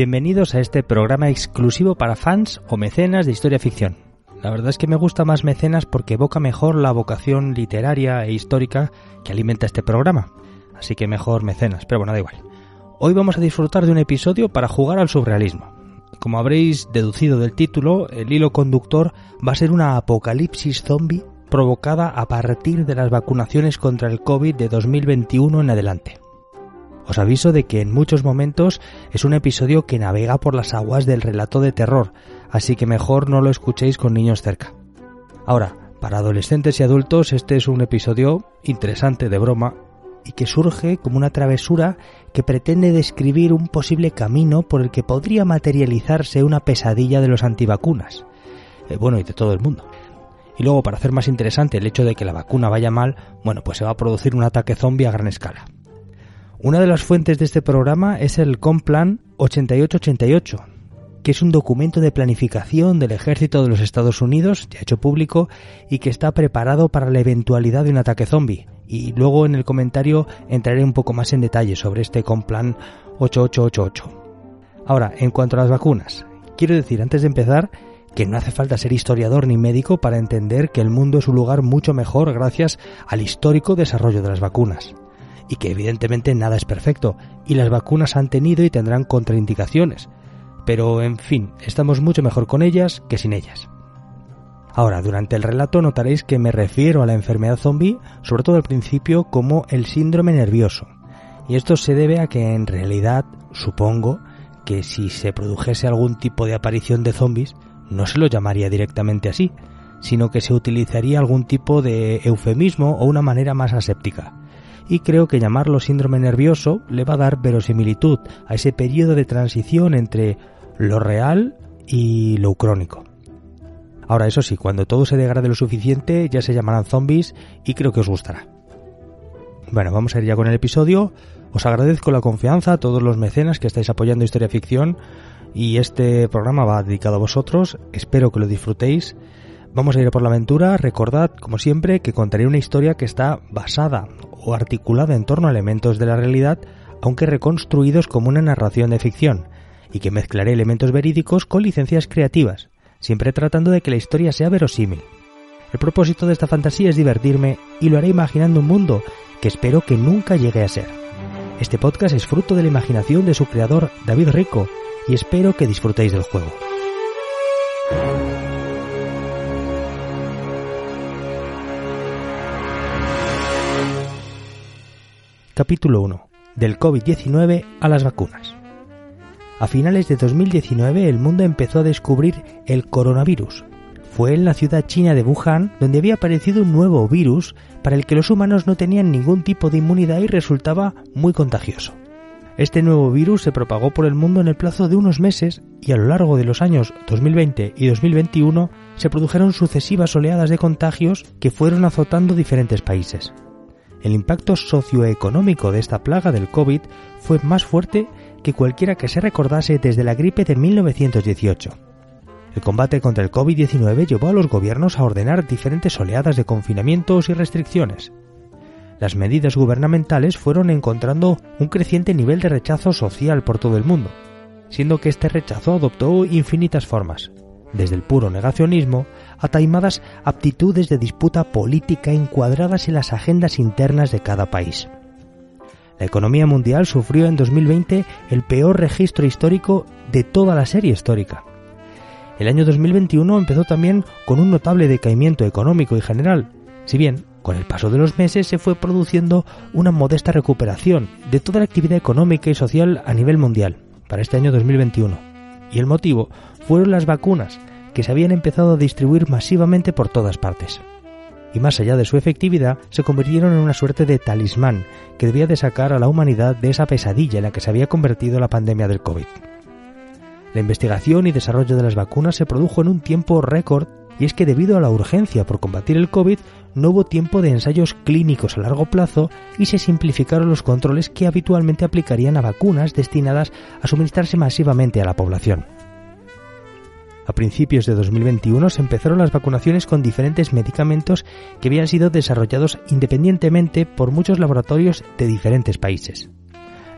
Bienvenidos a este programa exclusivo para fans o mecenas de historia ficción. La verdad es que me gusta más mecenas porque evoca mejor la vocación literaria e histórica que alimenta este programa. Así que mejor mecenas, pero bueno, da igual. Hoy vamos a disfrutar de un episodio para jugar al surrealismo. Como habréis deducido del título, el hilo conductor va a ser una apocalipsis zombie provocada a partir de las vacunaciones contra el COVID de 2021 en adelante. Os aviso de que en muchos momentos es un episodio que navega por las aguas del relato de terror, así que mejor no lo escuchéis con niños cerca. Ahora, para adolescentes y adultos este es un episodio interesante de broma y que surge como una travesura que pretende describir un posible camino por el que podría materializarse una pesadilla de los antivacunas. Eh, bueno, y de todo el mundo. Y luego, para hacer más interesante el hecho de que la vacuna vaya mal, bueno, pues se va a producir un ataque zombie a gran escala. Una de las fuentes de este programa es el Complan 8888, que es un documento de planificación del ejército de los Estados Unidos, ya hecho público, y que está preparado para la eventualidad de un ataque zombie. Y luego en el comentario entraré un poco más en detalle sobre este Complan 8888. Ahora, en cuanto a las vacunas, quiero decir antes de empezar que no hace falta ser historiador ni médico para entender que el mundo es un lugar mucho mejor gracias al histórico desarrollo de las vacunas y que evidentemente nada es perfecto, y las vacunas han tenido y tendrán contraindicaciones, pero en fin, estamos mucho mejor con ellas que sin ellas. Ahora, durante el relato notaréis que me refiero a la enfermedad zombie, sobre todo al principio, como el síndrome nervioso. Y esto se debe a que en realidad supongo que si se produjese algún tipo de aparición de zombies, no se lo llamaría directamente así, sino que se utilizaría algún tipo de eufemismo o una manera más aséptica y creo que llamarlo síndrome nervioso le va a dar verosimilitud a ese periodo de transición entre lo real y lo crónico. Ahora, eso sí, cuando todo se degrade lo suficiente ya se llamarán zombies y creo que os gustará. Bueno, vamos a ir ya con el episodio. Os agradezco la confianza a todos los mecenas que estáis apoyando Historia Ficción y este programa va dedicado a vosotros. Espero que lo disfrutéis. Vamos a ir por la aventura. Recordad, como siempre, que contaré una historia que está basada o articulada en torno a elementos de la realidad, aunque reconstruidos como una narración de ficción, y que mezclaré elementos verídicos con licencias creativas, siempre tratando de que la historia sea verosímil. El propósito de esta fantasía es divertirme y lo haré imaginando un mundo que espero que nunca llegue a ser. Este podcast es fruto de la imaginación de su creador David Rico y espero que disfrutéis del juego. Capítulo 1. Del COVID-19 a las vacunas. A finales de 2019 el mundo empezó a descubrir el coronavirus. Fue en la ciudad china de Wuhan donde había aparecido un nuevo virus para el que los humanos no tenían ningún tipo de inmunidad y resultaba muy contagioso. Este nuevo virus se propagó por el mundo en el plazo de unos meses y a lo largo de los años 2020 y 2021 se produjeron sucesivas oleadas de contagios que fueron azotando diferentes países el impacto socioeconómico de esta plaga del COVID fue más fuerte que cualquiera que se recordase desde la gripe de 1918. El combate contra el COVID-19 llevó a los gobiernos a ordenar diferentes oleadas de confinamientos y restricciones. Las medidas gubernamentales fueron encontrando un creciente nivel de rechazo social por todo el mundo, siendo que este rechazo adoptó infinitas formas, desde el puro negacionismo a taimadas aptitudes de disputa política encuadradas en las agendas internas de cada país. La economía mundial sufrió en 2020 el peor registro histórico de toda la serie histórica. El año 2021 empezó también con un notable decaimiento económico y general, si bien con el paso de los meses se fue produciendo una modesta recuperación de toda la actividad económica y social a nivel mundial para este año 2021. Y el motivo fueron las vacunas, que se habían empezado a distribuir masivamente por todas partes. Y más allá de su efectividad, se convirtieron en una suerte de talismán que debía de sacar a la humanidad de esa pesadilla en la que se había convertido la pandemia del COVID. La investigación y desarrollo de las vacunas se produjo en un tiempo récord y es que debido a la urgencia por combatir el COVID no hubo tiempo de ensayos clínicos a largo plazo y se simplificaron los controles que habitualmente aplicarían a vacunas destinadas a suministrarse masivamente a la población. A principios de 2021 se empezaron las vacunaciones con diferentes medicamentos que habían sido desarrollados independientemente por muchos laboratorios de diferentes países.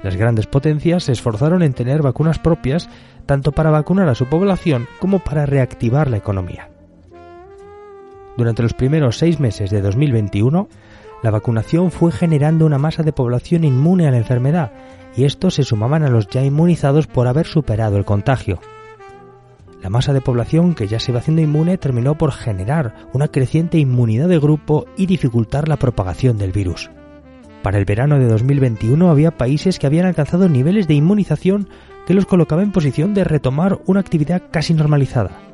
Las grandes potencias se esforzaron en tener vacunas propias tanto para vacunar a su población como para reactivar la economía. Durante los primeros seis meses de 2021, la vacunación fue generando una masa de población inmune a la enfermedad, y estos se sumaban a los ya inmunizados por haber superado el contagio. La masa de población que ya se iba haciendo inmune terminó por generar una creciente inmunidad de grupo y dificultar la propagación del virus. Para el verano de 2021 había países que habían alcanzado niveles de inmunización que los colocaba en posición de retomar una actividad casi normalizada.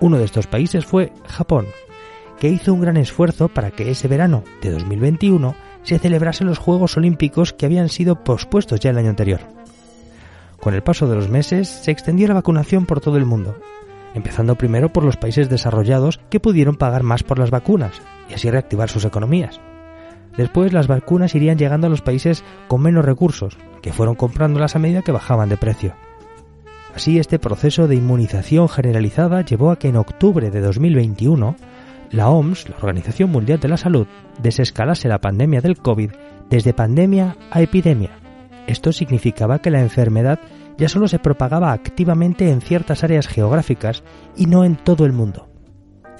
Uno de estos países fue Japón, que hizo un gran esfuerzo para que ese verano de 2021 se celebrasen los Juegos Olímpicos que habían sido pospuestos ya el año anterior. Con el paso de los meses se extendió la vacunación por todo el mundo, empezando primero por los países desarrollados que pudieron pagar más por las vacunas y así reactivar sus economías. Después las vacunas irían llegando a los países con menos recursos, que fueron comprándolas a medida que bajaban de precio. Así, este proceso de inmunización generalizada llevó a que en octubre de 2021 la OMS, la Organización Mundial de la Salud, desescalase la pandemia del COVID desde pandemia a epidemia. Esto significaba que la enfermedad ya solo se propagaba activamente en ciertas áreas geográficas y no en todo el mundo.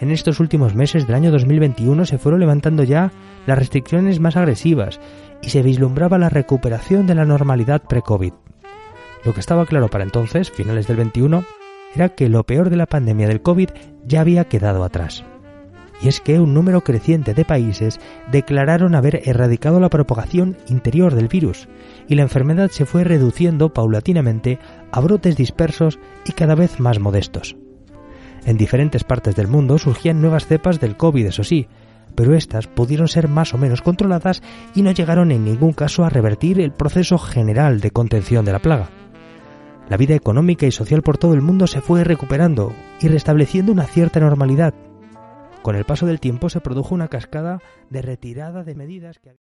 En estos últimos meses del año 2021 se fueron levantando ya las restricciones más agresivas y se vislumbraba la recuperación de la normalidad pre-COVID. Lo que estaba claro para entonces, finales del 21, era que lo peor de la pandemia del COVID ya había quedado atrás. Y es que un número creciente de países declararon haber erradicado la propagación interior del virus, y la enfermedad se fue reduciendo paulatinamente a brotes dispersos y cada vez más modestos. En diferentes partes del mundo surgían nuevas cepas del COVID, eso sí, pero éstas pudieron ser más o menos controladas y no llegaron en ningún caso a revertir el proceso general de contención de la plaga. La vida económica y social por todo el mundo se fue recuperando y restableciendo una cierta normalidad. Con el paso del tiempo se produjo una cascada de retirada de medidas que...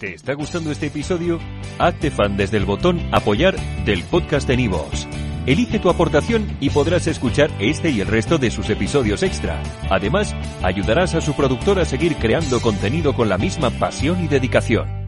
¿Te está gustando este episodio? Hazte fan desde el botón apoyar del podcast de Nivos. Elige tu aportación y podrás escuchar este y el resto de sus episodios extra. Además, ayudarás a su productor a seguir creando contenido con la misma pasión y dedicación.